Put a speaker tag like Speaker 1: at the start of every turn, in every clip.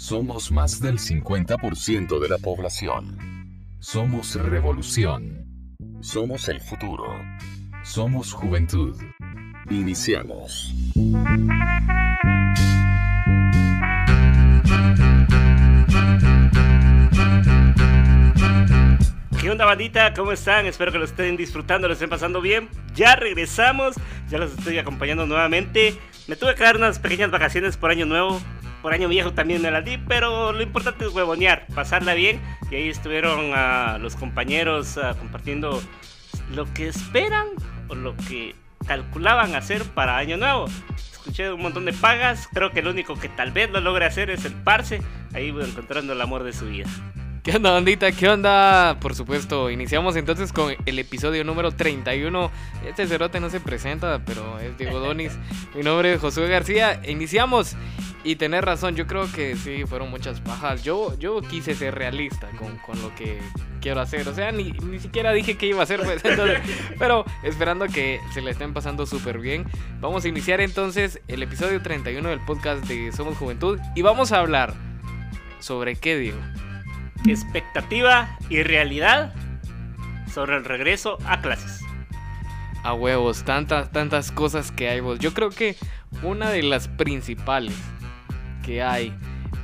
Speaker 1: Somos más del 50% de la población. Somos revolución. Somos el futuro. Somos juventud. Iniciamos.
Speaker 2: ¿Qué onda bandita? ¿Cómo están? Espero que lo estén disfrutando, lo estén pasando bien. Ya regresamos, ya los estoy acompañando nuevamente. Me tuve que dar unas pequeñas vacaciones por año nuevo. Por año viejo también me las di, pero lo importante es huevonear, pasarla bien. Y ahí estuvieron a los compañeros ah, compartiendo lo que esperan o lo que calculaban hacer para año nuevo. Escuché un montón de pagas, creo que el único que tal vez lo logre hacer es el Parse, ahí encontrando el amor de su vida.
Speaker 3: ¿Qué onda, bandita? ¿Qué onda? Por supuesto, iniciamos entonces con el episodio número 31. Este cerote no se presenta, pero es Diego Donis. Mi nombre es Josué García. Iniciamos. Y tener razón, yo creo que sí, fueron muchas pajas. Yo, yo quise ser realista con, con lo que quiero hacer. O sea, ni, ni, siquiera dije que iba a hacer, pues, entonces, pero esperando que se le estén pasando súper bien. Vamos a iniciar entonces el episodio 31 del podcast de Somos Juventud. Y vamos a hablar sobre qué, Diego
Speaker 2: expectativa y realidad sobre el regreso a clases.
Speaker 3: A huevos, tantas, tantas cosas que hay vos. Yo creo que una de las principales que hay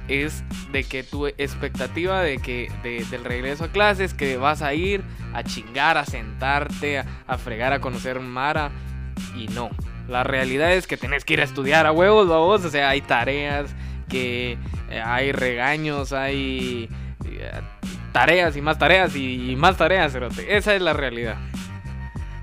Speaker 3: es de que tu expectativa de que del regreso a clases, que vas a ir a chingar, a sentarte, a, fregar, a conocer Mara. Y no. La realidad es que tenés que ir a estudiar a huevos, vos. O sea, hay tareas, que eh, hay regaños, hay tareas y más tareas y más tareas, Esa es la realidad.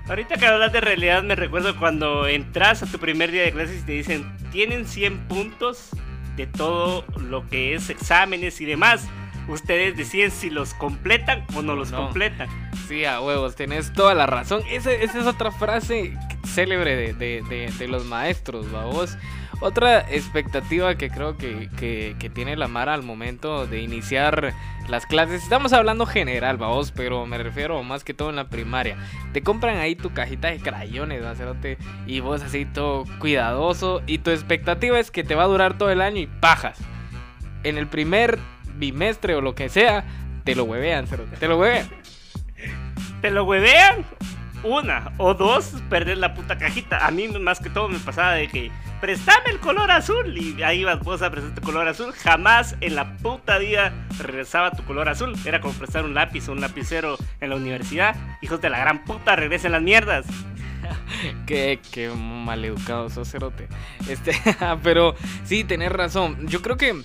Speaker 2: Ahorita que hablas de realidad me recuerdo cuando entras a tu primer día de clases y te dicen, tienen 100 puntos de todo lo que es exámenes y demás. Ustedes deciden si los completan o no los completan.
Speaker 3: Sí, a huevos, tenés toda la razón. Esa, esa es otra frase célebre de, de, de, de los maestros, vos. Otra expectativa que creo que, que, tiene la Mara al momento de iniciar las clases, estamos hablando general, vamos, pero me refiero más que todo en la primaria. Te compran ahí tu cajita de crayones, hacerte y vos así todo cuidadoso y tu expectativa es que te va a durar todo el año y pajas. En el primer bimestre o lo que sea, te lo huevean, te lo huevean.
Speaker 2: ¿Te lo huevean? Una o dos, perder la puta cajita. A mí más que todo me pasaba de que préstame el color azul. Y ahí ibas vos a prestar tu color azul. Jamás en la puta vida regresaba tu color azul. Era como prestar un lápiz o un lapicero en la universidad. Hijos de la gran puta, regresen las mierdas.
Speaker 3: qué, qué maleducado sos, cerote. Este, pero sí, tenés razón. Yo creo que,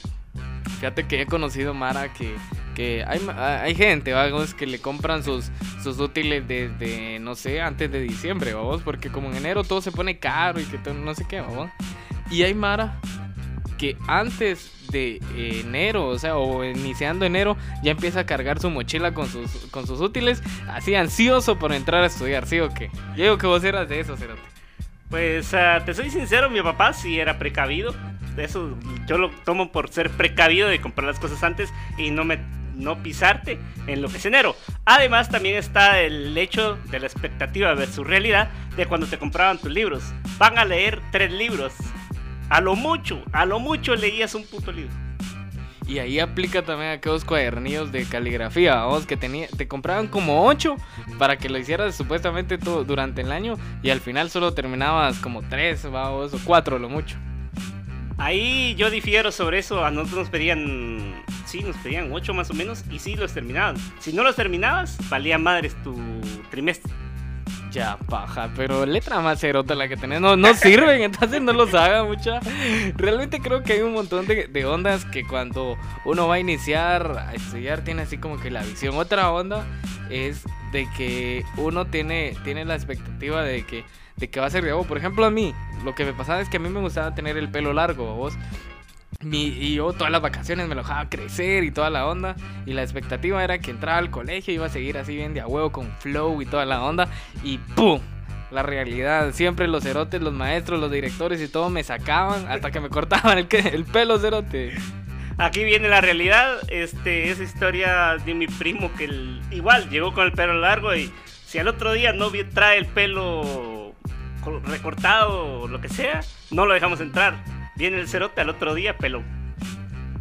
Speaker 3: fíjate que he conocido Mara que hay, hay gente, vamos, que le compran sus, sus útiles desde, no sé, antes de diciembre, vamos, porque como en enero todo se pone caro y que todo, no sé qué, vamos. Y hay Mara que antes de enero, o sea, o iniciando enero, ya empieza a cargar su mochila con sus, con sus útiles, así ansioso por entrar a estudiar, ¿sí o qué? Yo digo que vos eras de eso, Cerote.
Speaker 2: Pues uh, te soy sincero, mi papá sí era precavido. De eso yo lo tomo por ser precavido de comprar las cosas antes y no me no pisarte en lo que es enero. Además, también está el hecho de la expectativa versus realidad de cuando te compraban tus libros. Van a leer tres libros. A lo mucho, a lo mucho leías un puto libro.
Speaker 3: Y ahí aplica también aquellos cuadernillos de caligrafía, vamos, que tenía, te compraban como ocho para que lo hicieras supuestamente todo durante el año y al final solo terminabas como tres, vamos, o cuatro lo mucho.
Speaker 2: Ahí yo difiero sobre eso. A nosotros nos pedían, sí, nos pedían ocho más o menos y sí los terminaban. Si no los terminabas, valía madres tu trimestre.
Speaker 3: Ya, paja, pero letra más cerota la que tenés no, no sirven, entonces no los haga mucha. Realmente creo que hay un montón de, de, ondas que cuando uno va a iniciar a estudiar tiene así como que la visión. Otra onda es de que uno tiene, tiene la expectativa de que de que va a ser de Por ejemplo, a mí, lo que me pasaba es que a mí me gustaba tener el pelo largo, vos. y yo todas las vacaciones me lo dejaba crecer y toda la onda. Y la expectativa era que entraba al colegio y iba a seguir así bien de a huevo con flow y toda la onda. Y ¡pum! La realidad, siempre los cerotes, los maestros, los directores y todo me sacaban hasta que me cortaban el, el pelo cerote.
Speaker 2: Aquí viene la realidad, este, esa historia de mi primo que igual llegó con el pelo largo y si al otro día no trae el pelo recortado o lo que sea, no lo dejamos entrar. Viene el cerote al otro día, pelo.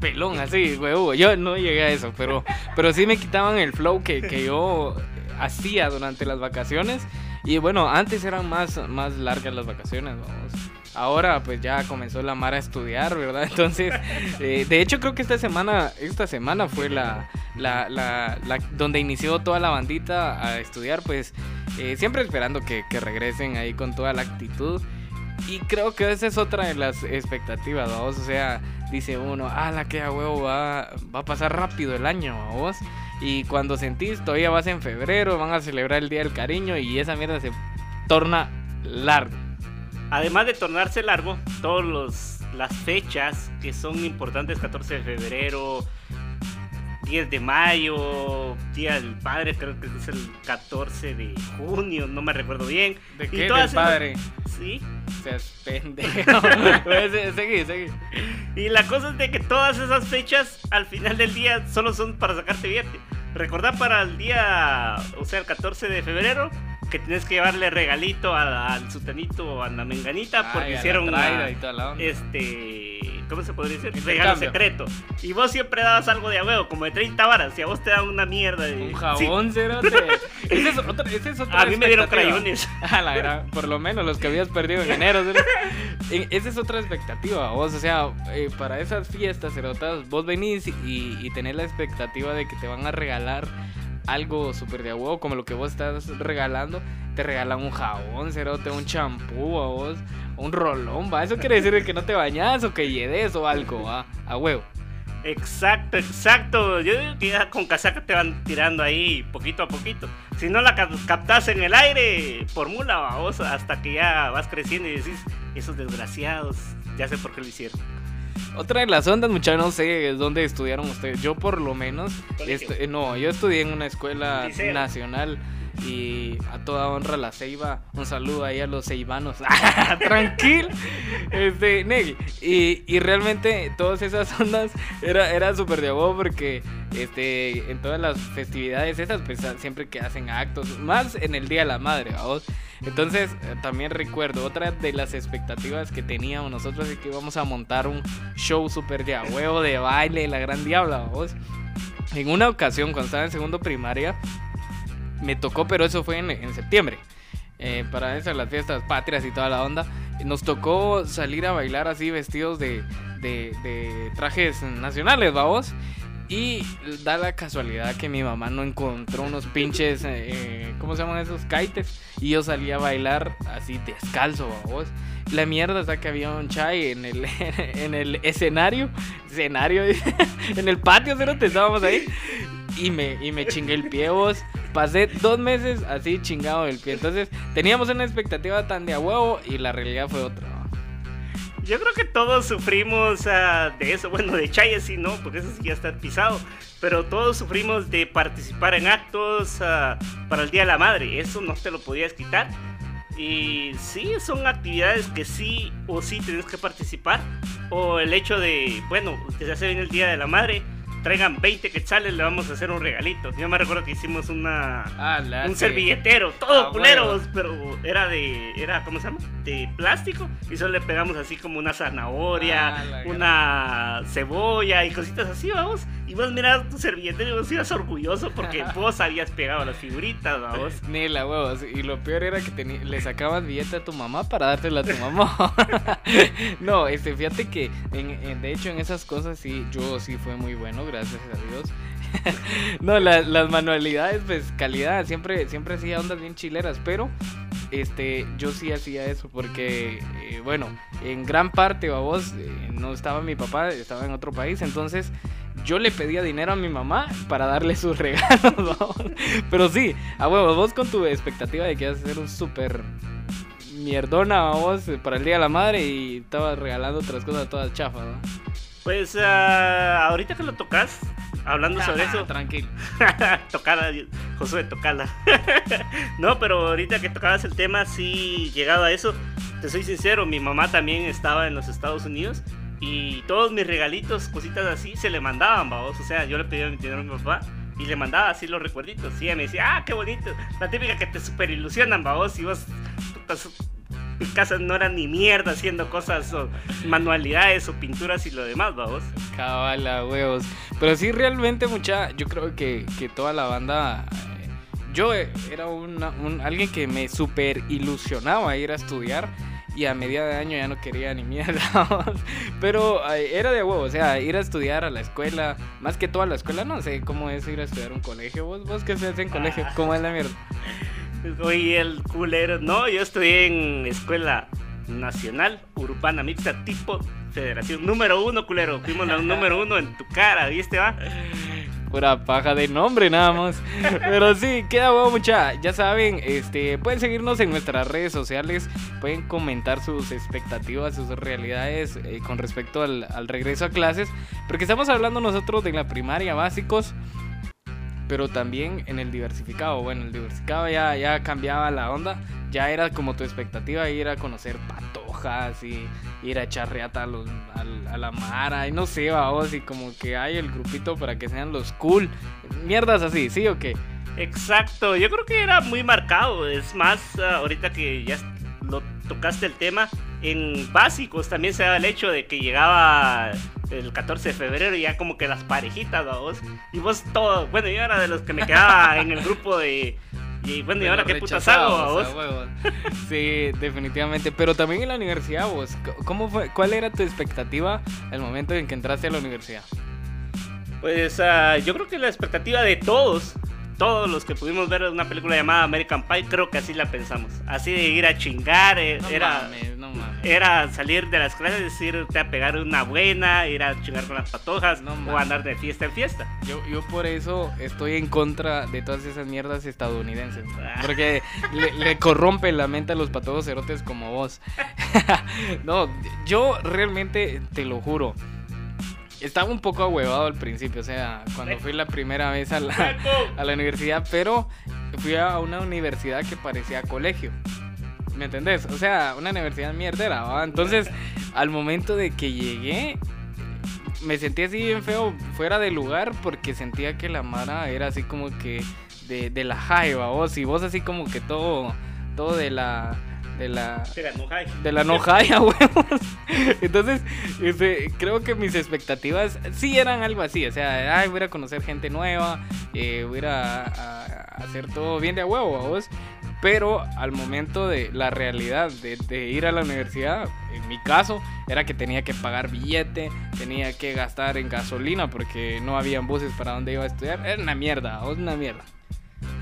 Speaker 3: pelón, así, huevo. Yo no llegué a eso, pero, pero sí me quitaban el flow que, que yo hacía durante las vacaciones. Y bueno, antes eran más, más largas las vacaciones, vamos. Ahora pues ya comenzó la Mara a estudiar, ¿verdad? Entonces, eh, de hecho creo que esta semana, esta semana fue la, la, la, donde inició toda la bandita a estudiar, pues eh, siempre esperando que, que regresen ahí con toda la actitud. Y creo que esa es otra de las expectativas, vamos. O sea, dice uno, ah, la que a huevo va, va a pasar rápido el año, vos. Y cuando sentís, todavía vas en febrero, van a celebrar el Día del Cariño y esa mierda se torna larga.
Speaker 2: Además de tornarse largo, todas las fechas que son importantes, 14 de febrero, 10 de mayo, Día del Padre, creo que es el 14 de junio, no me recuerdo bien.
Speaker 3: ¿De
Speaker 2: Y
Speaker 3: qué?
Speaker 2: todas
Speaker 3: Del
Speaker 2: esas-
Speaker 3: padre.
Speaker 2: Sí.
Speaker 3: Seas pendejo. Seguí, seguí.
Speaker 2: Y la cosa es de que todas esas fechas al final del día solo son para sacarte billete. Recordar para el día, o sea, el 14 de febrero, que tienes que llevarle regalito a- al sutanito o a la menganita porque
Speaker 3: Ay, la
Speaker 2: hicieron una-
Speaker 3: y toda la onda.
Speaker 2: este, ¿cómo se podría decir? Regalo secreto. Y vos siempre dabas algo de a huevo, como de 30 varas, y a vos te dan una mierda de...
Speaker 3: Un jabón, cerote. Esa es otra, esa es
Speaker 2: Sí,
Speaker 3: otra
Speaker 2: a mí me dieron crayones.
Speaker 3: A la gran- por lo menos los que habías perdido en enero. Esa es otra expectativa, vos. O sea, eh, para esas fiestas, cerotas, vos venís y, y tenés la expectativa de que te van a regalar algo súper de huevo, como lo que vos estás regalando. Te regalan un jabón, cerote, un champú a vos, un rolón. Eso quiere decir que no te bañas o que lledes o algo. A huevo.
Speaker 2: Exacto, exacto. Yo digo que ya con casaca te van tirando ahí poquito a poquito. Si no la cap- captas en el aire, por mula, hasta que ya vas creciendo y decís, esos desgraciados, ya sé por qué lo hicieron.
Speaker 3: Otra de las ondas, muchachos, no sé dónde estudiaron ustedes. Yo por lo menos, eh, no, yo estudié en una escuela nacional y a toda honra la Ceiba. Un saludo ahí a los ceibanos. Tranquil. Este, Negi. Y, y realmente todas esas ondas era, era súper de huevo porque este, en todas las festividades esas, pues a- siempre que hacen actos, más en el Día de la Madre, ¿vamos? Entonces, eh, también recuerdo, otra de las expectativas que teníamos nosotros es que íbamos a montar un show súper de huevo, de baile, la gran diabla, vamos. En una ocasión, cuando estaba en segundo primaria, me tocó, pero eso fue en, en septiembre. eh, para esas las fiestas patrias y toda la onda. Nos tocó salir a bailar así vestidos de, de, trajes nacionales, vamos. Y da la casualidad que mi mamá no encontró unos pinches, eh, ¿cómo se llaman esos? Kites. Y yo salí a bailar así descalzo, vamos. La mierda está que había un chai en el, en el escenario. Escenario, en el patio, ¿sí no estábamos ahí? Y me, y me chingué el pie, vos. Pasé dos meses así chingado el pie. Entonces, teníamos una expectativa tan de a huevo y la realidad fue otra.
Speaker 2: Yo creo que todos sufrimos ah, de eso. Bueno, de Chaya sí, ¿no? Porque eso sí ya está pisado. Pero todos sufrimos de participar en actos ah, para el Día de la Madre. Eso no te lo podías quitar. Y sí, son actividades que sí o sí tienes que participar. O el hecho de, bueno, que se hace bien el Día de la Madre. Traigan 20 quetzales, le vamos a hacer un regalito. Yo me recuerdo que hicimos una,
Speaker 3: Ah,
Speaker 2: un servilletero, todo
Speaker 3: Ah,
Speaker 2: culeros, pero era de, era, ¿cómo se llama? De plástico. Y solo le pegamos así como una zanahoria,
Speaker 3: Ah,
Speaker 2: una cebolla y cositas así, vamos. Y vos mirabas tu servilletero y vos ibas orgulloso porque vos habías pegado las figuritas, vamos.
Speaker 3: Ni la huevos. Y lo peor era que le sacabas billete a tu mamá para dártela a tu mamá. no, este, fíjate que en, en- de hecho en esas cosas sí, yo sí fue muy bueno, gracias a Dios. no, la- las manualidades, pues calidad, siempre, siempre hacía ondas bien chileras, pero este, yo sí hacía eso porque, eh, bueno, en gran parte, vos, no estaba mi papá, estaba en otro país, entonces yo le pedía dinero a mi mamá para darle sus regalos, ¿no? Pero sí, a huevo, vos con tu expectativa de que ibas a ser un súper mierdona, vos, para el Día de la Madre y estabas regalando otras cosas todas chafas, ¿no?
Speaker 2: Pues ah, ahorita que lo tocas, hablando sobre eso,
Speaker 3: Tranquilo.
Speaker 2: tocala, Josué, tocala. no, pero ahorita que tocabas el tema, sí, llegado a eso, te soy sincero, mi mamá también estaba en los Estados Unidos y todos mis regalitos, cositas así, se le mandaban, vamos. O sea, yo le pedía dinero a mi papá y le mandaba así los recuerditos. Y ella me decía, ah, qué bonito. La típica que te super ilusionan, vamos, y vos putas, mi casa no era ni mierda haciendo cosas o manualidades o pinturas y lo demás, vamos.
Speaker 3: Cabala, huevos. Pero sí, realmente, mucha. Yo creo que, que toda la banda. eh, Yo eh, era una- un, alguien que me super ilusionaba ir a estudiar. Y a media de año ya no quería ni mierda. Pero era de huevo, o sea, ir a estudiar a la escuela. Más que toda la escuela, no sé cómo es ir a estudiar a un colegio. ¿Vos, vos qué haces en colegio? ¿Cómo es la mierda?
Speaker 2: Oye, el culero. No, yo estudié en escuela nacional, urbana, mixta, tipo federación. Número uno, culero. Fuimos la número uno en tu cara, ¿viste, va?
Speaker 3: Pura paja de nombre nada más. Pero sí, queda huevo mucha. Ya saben, este, pueden seguirnos en nuestras redes sociales. Pueden comentar sus expectativas, sus realidades eh, con respecto al, al regreso a clases. Porque estamos hablando nosotros de la primaria básicos. Pero también en el diversificado. Bueno, el diversificado ya, ya cambiaba la onda. Ya era como tu expectativa ir a conocer patojas y ir a echar reata a, los- a la mara. Y no sé, vamos, y como que hay el grupito para que sean los cool. Mierdas así, ¿sí o qué?
Speaker 2: Exacto, yo creo que era muy marcado. Es más, ah, ahorita que ya lo tocaste el tema, en básicos también se da el hecho de que llegaba el 14 de febrero y ya como que las parejitas, ¿va vos. Y vos todo, bueno, yo era de los que me quedaba en el grupo de... Y bueno, ¿y ahora qué putas hago, ¿va
Speaker 3: rechazados,
Speaker 2: vos?
Speaker 3: Sí, definitivamente. Pero también en la universidad, vos, ¿cómo fue? ¿Cuál era tu expectativa al momento en que entraste a la universidad?
Speaker 2: Pues ah, yo creo que la expectativa de todos, todos los que pudimos ver una película llamada American Pie, creo que así la pensamos. Así de ir a chingar, eh,
Speaker 3: No
Speaker 2: era...
Speaker 3: mames, no mames.
Speaker 2: Era salir de las clases, irte a pegar una buena, ir a chingar con las patojas
Speaker 3: No
Speaker 2: o andar de fiesta en fiesta.
Speaker 3: Yo, yo por eso estoy en contra de todas esas mierdas estadounidenses.
Speaker 2: Ah.
Speaker 3: Porque le, le corrompe la mente a los patojos cerotes como vos. no, yo realmente te lo juro. Estaba un poco ahuevado al principio, o sea, cuando fui la primera vez a la, a la universidad, pero fui a una universidad que parecía colegio. ¿Me entendés? O sea, una universidad mierdera, ¿va? Entonces, al momento de que llegué, me sentí así bien feo, fuera de lugar, porque sentía que la Mara era así como que de, de la jaiba, vos, y vos así como que todo, todo de la, de la,
Speaker 2: Era no hay.
Speaker 3: de la no huevos. Entonces, este, creo que mis expectativas sí eran algo así. O sea, ay, voy a conocer gente nueva, eh, voy a- a hacer todo bien de a huevo, ¿a vos. Pero al momento de la realidad de, ir a la universidad, en mi caso, era que tenía que pagar billete, tenía que gastar en gasolina porque no habían buses para donde iba a estudiar. Era una mierda, ¿a vos, una mierda.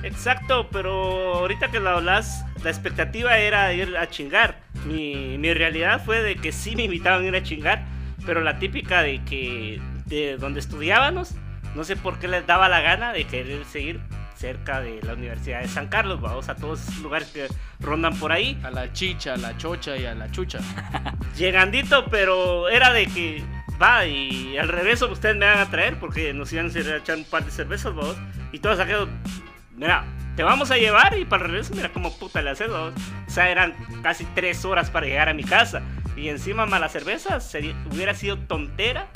Speaker 2: Exacto, pero ahorita que lo hablas, la expectativa era ir a chingar. Mi, mi realidad fue de que sí me invitaban a ir a chingar, pero la típica de que de donde estudiábamos, no sé por qué les daba la gana de querer seguir cerca de la Universidad de San Carlos, vamos a todos esos lugares que rondan por ahí.
Speaker 3: A la chicha, a la chocha y a la chucha.
Speaker 2: llegandito, pero era de que va y al regreso ustedes me van a traer porque nos iban a echar un par de cervezas, vos. Y todos aquellos, mira, te vamos a llevar y para el regreso, mira cómo puta le haces, vos. O sea, eran casi tres horas para llegar a mi casa. Y encima mala cerveza, sería- hubiera sido tontera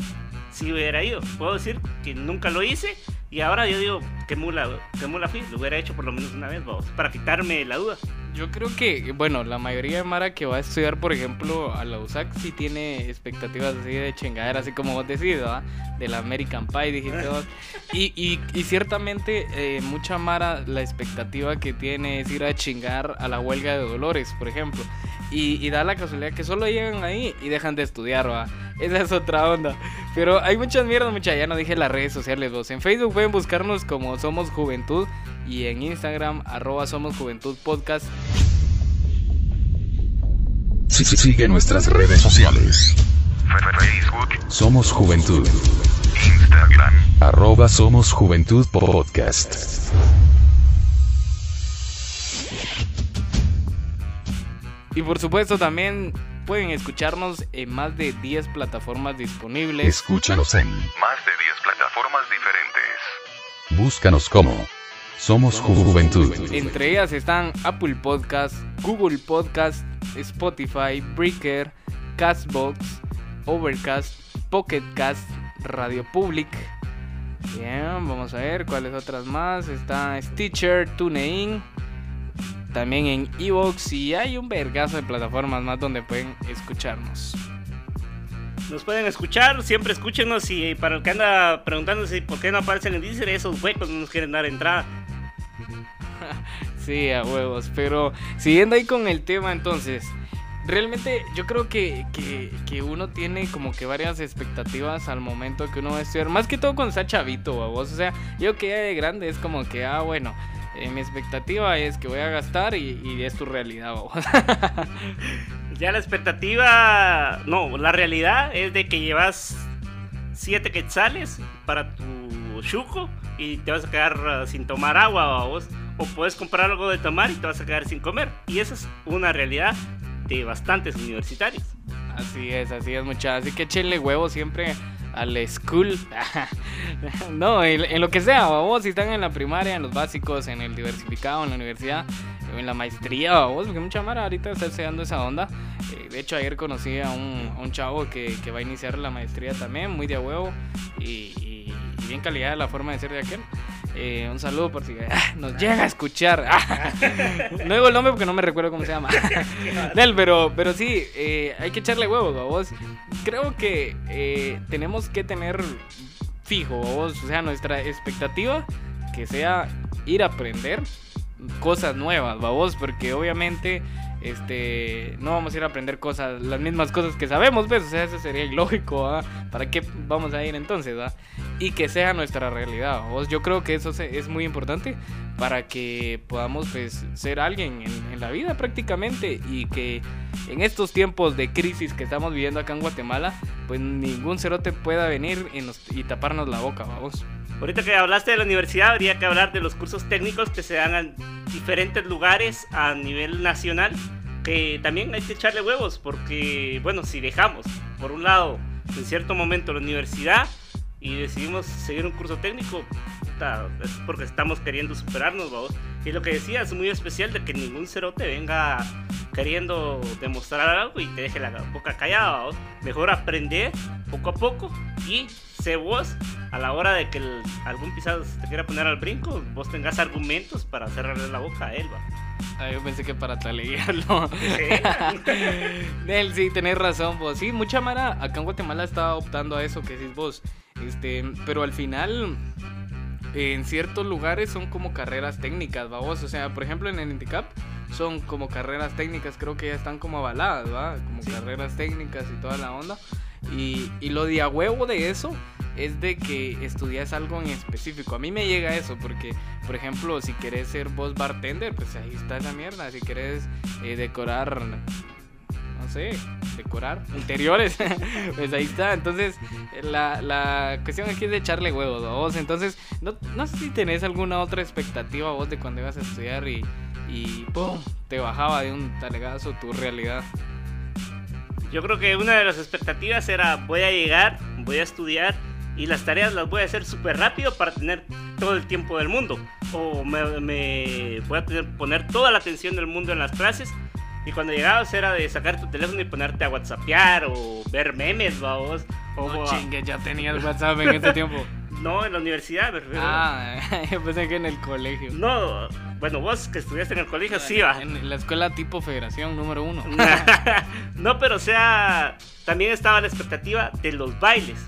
Speaker 2: si hubiera ido. Puedo decir que nunca lo hice. Y ahora yo digo, qué mula, qué mula fui. Lo hubiera hecho por lo menos una vez, vos. Para quitarme la duda.
Speaker 3: Yo creo que, bueno, la mayoría de Mara que va a estudiar, por ejemplo, a la USAC sí tiene expectativas así de chingadera, así como vos decís, ¿verdad? De la American Pie, dijiste vos. Y, y, y ciertamente, eh, mucha Mara, la expectativa que tiene es ir a chingar a la huelga de Dolores, por ejemplo. Y, y da la casualidad que solo llegan ahí y dejan de estudiar, ¿va? Esa es otra onda. Pero hay muchas mierdas, mucha. Ya no dije las redes sociales, vos. En Facebook pueden buscarnos como Somos Juventud y en Instagram, arroba Somos Juventud Podcast.
Speaker 1: Sí, sí, sigue nuestras redes sociales.
Speaker 4: Facebook,
Speaker 1: Somos Juventud.
Speaker 4: Instagram,
Speaker 1: Arroba Somos Juventud Podcast.
Speaker 3: Y por supuesto también pueden escucharnos en más de 10 plataformas disponibles.
Speaker 1: Escúchanos en.
Speaker 4: más de 10 plataformas diferentes.
Speaker 1: Búscanos como. Somos Juventud.
Speaker 3: Entre ellas están Apple Podcast, Google Podcast, Spotify, Breaker, Castbox, Overcast, Pocket Cast, Radio Public. Bien, vamos a ver cuáles otras más. Está Stitcher, TuneIn. También en Evox y hay un vergazo de plataformas más donde pueden escucharnos.
Speaker 2: Nos pueden escuchar, siempre escúchenos y para el que anda preguntándose por qué no aparecen en Deezer, esos huecos no nos quieren dar entrada.
Speaker 3: Sí, a huevos. Pero siguiendo ahí con el tema, entonces, realmente yo creo que, que, que uno tiene como que varias expectativas al momento que uno va a estudiar. Más que todo cuando está chavito, a vos. O sea, yo que ya de grande es como que, ah, bueno, eh, mi expectativa es que voy a gastar y, y es tu realidad, vos.
Speaker 2: Ya la expectativa, no, la realidad es de que llevas 7 quetzales para tu chuco y te vas a quedar uh, sin tomar agua vos. O puedes comprar algo de tomar y te vas a quedar sin comer. Y esa es una realidad de bastantes universitarios.
Speaker 3: Así es, así es, muchachos. Así que échenle huevo siempre al school. no, en, en, lo que sea, vos, si están en la primaria, en los básicos, en el diversificado, en la universidad, en la maestría, vos, porque mucha mara ahorita está enseñando esa onda. Eh, de hecho, ayer conocí a un, a un chavo que, que, va a iniciar la maestría también, muy de huevo y, y, y bien calidad la forma de ser de aquel. Eh, un saludo por si ah, nos llega a escuchar. Ah, no digo el nombre porque no me recuerdo cómo se llama. Nel, pero, pero sí, eh, hay que echarle huevos, vos. Creo que eh, tenemos que tener fijo, vos, o sea, nuestra expectativa que sea ir a aprender cosas nuevas, vos, porque obviamente este no vamos a ir a aprender cosas las mismas cosas que sabemos ves o sea eso sería ilógico para qué vamos a ir entonces. Y que sea nuestra realidad ¿vos? yo creo que eso es muy importante para que podamos pues ser alguien en, en, la vida prácticamente y que en estos tiempos de crisis que estamos viviendo acá en Guatemala pues ningún cerote pueda venir y, nos, y taparnos la boca vamos
Speaker 2: Ahorita que hablaste de la universidad, habría que hablar de los cursos técnicos que se dan en diferentes lugares a nivel nacional, que también hay que echarle huevos, porque, bueno, si dejamos, por un lado, en cierto momento la universidad y decidimos seguir un curso técnico, es porque estamos queriendo superarnos, vamos. Y lo que decía es muy especial de que ningún cerote venga queriendo demostrar algo y te deje la boca callada, vamos. Mejor aprender poco a poco y sé vos a la hora de que el, algún pisado se te quiera poner al brinco, vos tengas argumentos para cerrarle la boca a él.
Speaker 3: Ah, yo pensé que para taleguearlo. Nel, sí, tenés razón, vos. Sí, mucha mara acá en Guatemala está optando a eso que decís vos. Este, pero al final, en ciertos lugares son como carreras técnicas, vos. O sea, por ejemplo, en el Indicap son como carreras técnicas, creo que ya están como avaladas, ¿va? Como sí. carreras técnicas y toda la onda. Y, y, lo de a huevo de eso es de que estudias algo en específico. A mí me llega eso porque, por ejemplo, si querés ser vos bartender, pues ahí está esa mierda. Si querés eh, decorar, no sé, decorar interiores, pues ahí está. Entonces, la, la, cuestión aquí es de echarle huevos a vos. Entonces, no, no sé si tenés alguna otra expectativa vos de cuando ibas a estudiar y, y ¡pum! te bajaba de un talegazo tu realidad.
Speaker 2: Yo creo que una de las expectativas era voy a llegar, voy a estudiar y las tareas las voy a hacer súper rápido para tener todo el tiempo del mundo. O me, me voy a tener, poner toda la atención del mundo en las clases. Y cuando llegabas era de sacar tu teléfono y ponerte a whatsappear o ver memes, vamos. O
Speaker 3: no, chingue, ya tenías WhatsApp en ese tiempo.
Speaker 2: No, en la universidad, refiero.
Speaker 3: Ah, yo pensé que en el colegio.
Speaker 2: No, bueno, vos que estudiaste en el colegio,
Speaker 3: no,
Speaker 2: sí va.
Speaker 3: En la escuela tipo federación número uno.
Speaker 2: no, pero o sea, también estaba la expectativa de los bailes.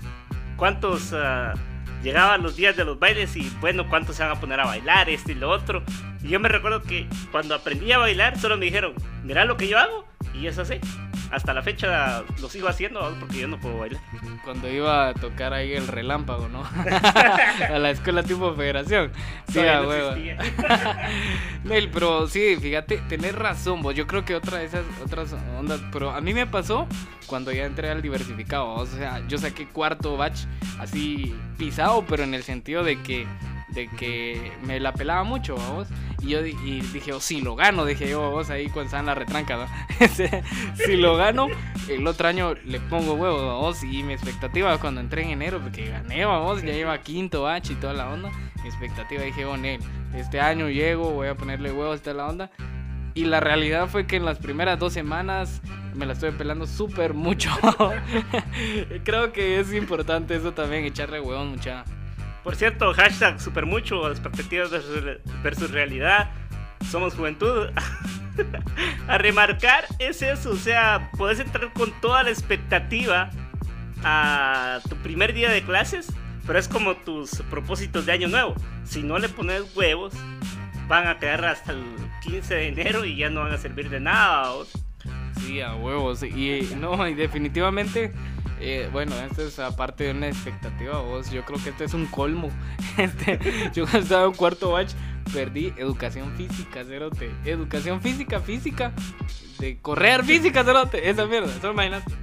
Speaker 2: ¿Cuántos uh, llegaban los días de los bailes y bueno, cuántos se van a poner a bailar, esto y lo otro? Y yo me recuerdo que cuando aprendí a bailar, solo me dijeron, mira lo que yo hago, y eso así hasta la fecha lo sigo haciendo porque yo no puedo bailar.
Speaker 3: Cuando iba a tocar ahí el relámpago, ¿no? a la escuela tipo federación. Sí, a huevo. Pero sí, fíjate, tenés razón, vos. Yo creo que otra de esas otras ondas, pero a mí me pasó cuando ya entré al diversificado. O sea, yo saqué cuarto batch así pisado, pero en el sentido de que de que me la pelaba mucho, vamos. Y yo y dije, oh, si lo gano, dije yo, vos ahí cuando estaban la retranca, ¿no? si lo gano, el otro año le pongo huevos, vamos. Y mi expectativa cuando entré en enero, porque gané, vamos, ya iba quinto bache y toda la onda. Mi expectativa dije, oh, Nel, este año llego, voy a ponerle huevos a toda la onda. Y la realidad fue que en las primeras dos semanas me la estoy pelando súper mucho. Creo que es importante eso también, echarle huevos mucha.
Speaker 2: Por cierto, hashtag super mucho, expectativas versus, versus realidad. Somos Juventud, a remarcar es eso, o sea, puedes entrar con toda la expectativa a tu primer día de clases, pero es como tus propósitos de año nuevo. Si no le pones huevos, van a quedar hasta el 15 de enero y ya no van a servir de nada. ¿vos?
Speaker 3: Sí, a huevos. Y no, y definitivamente, eh, bueno, esto es aparte de una expectativa, vos. Yo creo que este es un colmo. Este, yo estaba en cuarto batch, perdí educación física, cerote. Educación física, física. De correr física, cerote. Esa mierda, solo imagínate.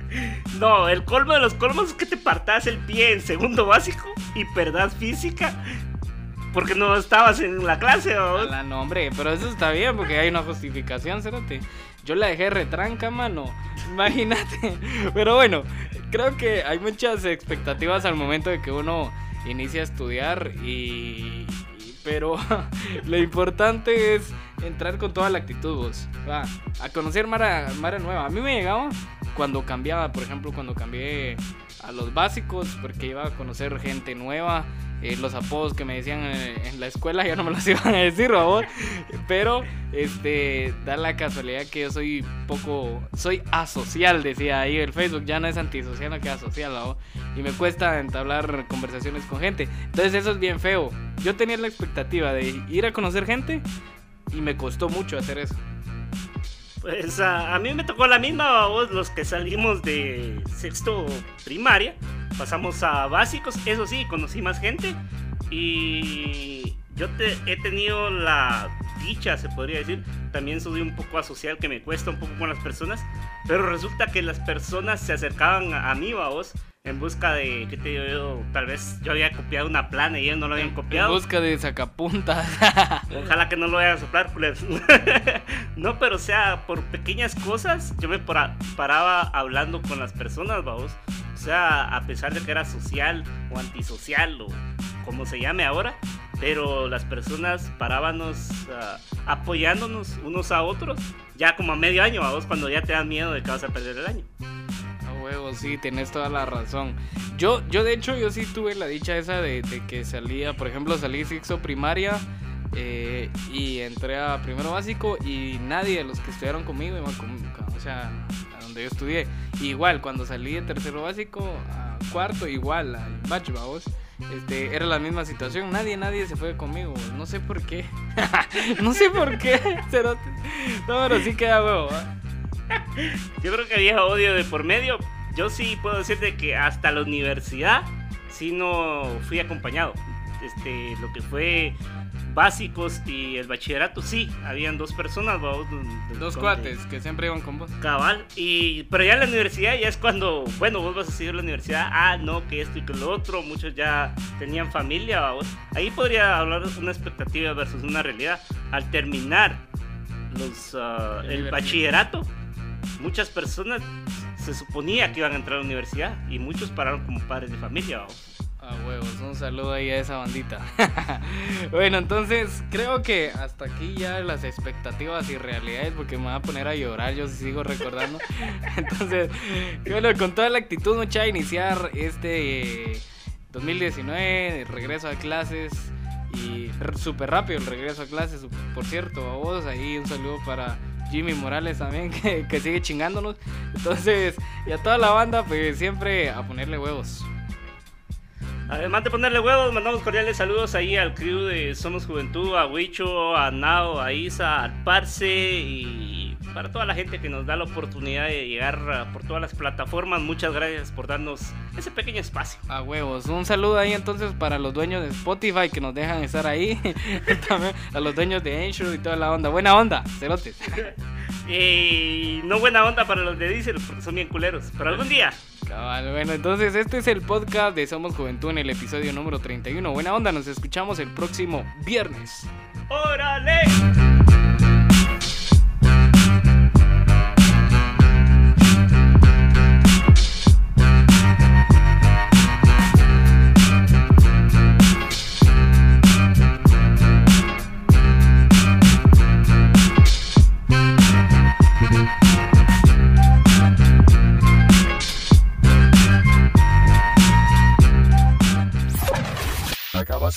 Speaker 2: No, el colmo de los colmos es que te partas el pie en segundo básico y perdas física porque no estabas en la clase. ¿vos?
Speaker 3: La nombre, pero eso está bien porque hay una justificación, cerote. Yo la dejé retranca, mano. Imagínate. Pero bueno, creo que hay muchas expectativas al momento de que uno inicia a estudiar y... pero lo importante es entrar con toda la actitud, vos. A conocer Mara, Mara Nueva. A mí me llegaba cuando cambiaba, por ejemplo, cuando cambié a los básicos, porque iba a conocer gente nueva. eh, los apodos que me decían en, en la escuela ya no me los iban a decir, vos. Pero, este, da la casualidad que yo soy poco, soy asocial, decía ahí el Facebook, ya no es antisocial, no que asocial. Y me cuesta entablar conversaciones con gente. Entonces eso es bien feo. Yo tenía la expectativa de ir a conocer gente y me costó mucho hacer eso.
Speaker 2: Pues a, a mí me tocó la misma, vos, los que salimos de sexto primaria, pasamos a básicos, eso sí, conocí más gente y yo te- he tenido la dicha, se podría decir, también soy un poco asocial, que me cuesta un poco con las personas, pero resulta que las personas se acercaban a, a mí, vos, en busca de, ¿qué te digo? Tal vez yo había copiado una plana y ellos no lo habían
Speaker 3: En
Speaker 2: copiado.
Speaker 3: busca de sacapuntas.
Speaker 2: Ojalá que no lo vayan a soplar, culeros. no, pero o sea, por pequeñas cosas, yo me para- paraba hablando con las personas, vamos. O sea, a pesar de que era social o antisocial o como se llame ahora, pero las personas parábamos ah, apoyándonos unos a otros, ya como a medio año, vamos, cuando ya te dan miedo de que vas a perder el año.
Speaker 3: A huevo, sí, tenés toda la razón. Yo, yo de hecho, yo sí tuve la dicha esa de, de que salía, por ejemplo, salí sexto primaria eh, y entré a primero básico y nadie de los que estudiaron conmigo iba o sea, a donde yo estudié. Igual, cuando salí de tercero básico a cuarto, igual, al vamos. Este, era la misma situación, nadie, nadie se fue conmigo, no sé por qué, no sé por qué, cerote. no, pero sí queda huevo.
Speaker 2: Yo creo que había odio de por medio. Yo sí puedo decirte que hasta la universidad sí no fui acompañado. Este, lo que fue básicos y el bachillerato sí, habían dos personas, donde-
Speaker 3: Dos cuates que siempre iban con vos.
Speaker 2: Cabal, y pero ya en la universidad ya es cuando, bueno, vos vas a seguir la universidad, ah, no, que esto y que lo otro, muchos ya tenían familia, vamos. Ahí podría hablar de una expectativa versus una realidad. Al terminar los, ah, el bachillerato, muchas personas se suponía que iban a entrar a la universidad y muchos pararon como padres de familia, vamos.
Speaker 3: A huevos, un saludo ahí a esa bandita. bueno, entonces creo que hasta aquí ya las expectativas y realidades, porque me va a poner a llorar, yo sigo recordando. entonces, bueno, con toda la actitud, mucha iniciar este eh, 2019, regreso a clases y súper rápido el regreso a clases, por cierto, a vos ahí un saludo para Jimmy Morales también, que, que sigue chingándonos. Entonces, y a toda la banda, pues siempre a ponerle huevos.
Speaker 2: Además de ponerle huevos, mandamos cordiales saludos ahí al crew de Somos Juventud, a Huicho, a Nao, a Isa, al Parse y para toda la gente que nos da la oportunidad de llegar uh, por todas las plataformas. Muchas gracias por darnos ese pequeño espacio.
Speaker 3: A huevos. Un saludo ahí entonces para los dueños de Spotify que nos dejan estar ahí. También a los dueños de Anchor y toda la onda. Buena onda, cerotes.
Speaker 2: Y no buena onda para los de Diesel porque son bien culeros, pero algún día.
Speaker 3: Bueno, entonces este es el podcast de Somos Juventud en el episodio número 31. Buena onda, nos escuchamos el próximo viernes.
Speaker 2: ¡Órale!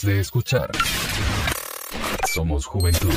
Speaker 1: De escuchar. Somos Juventud.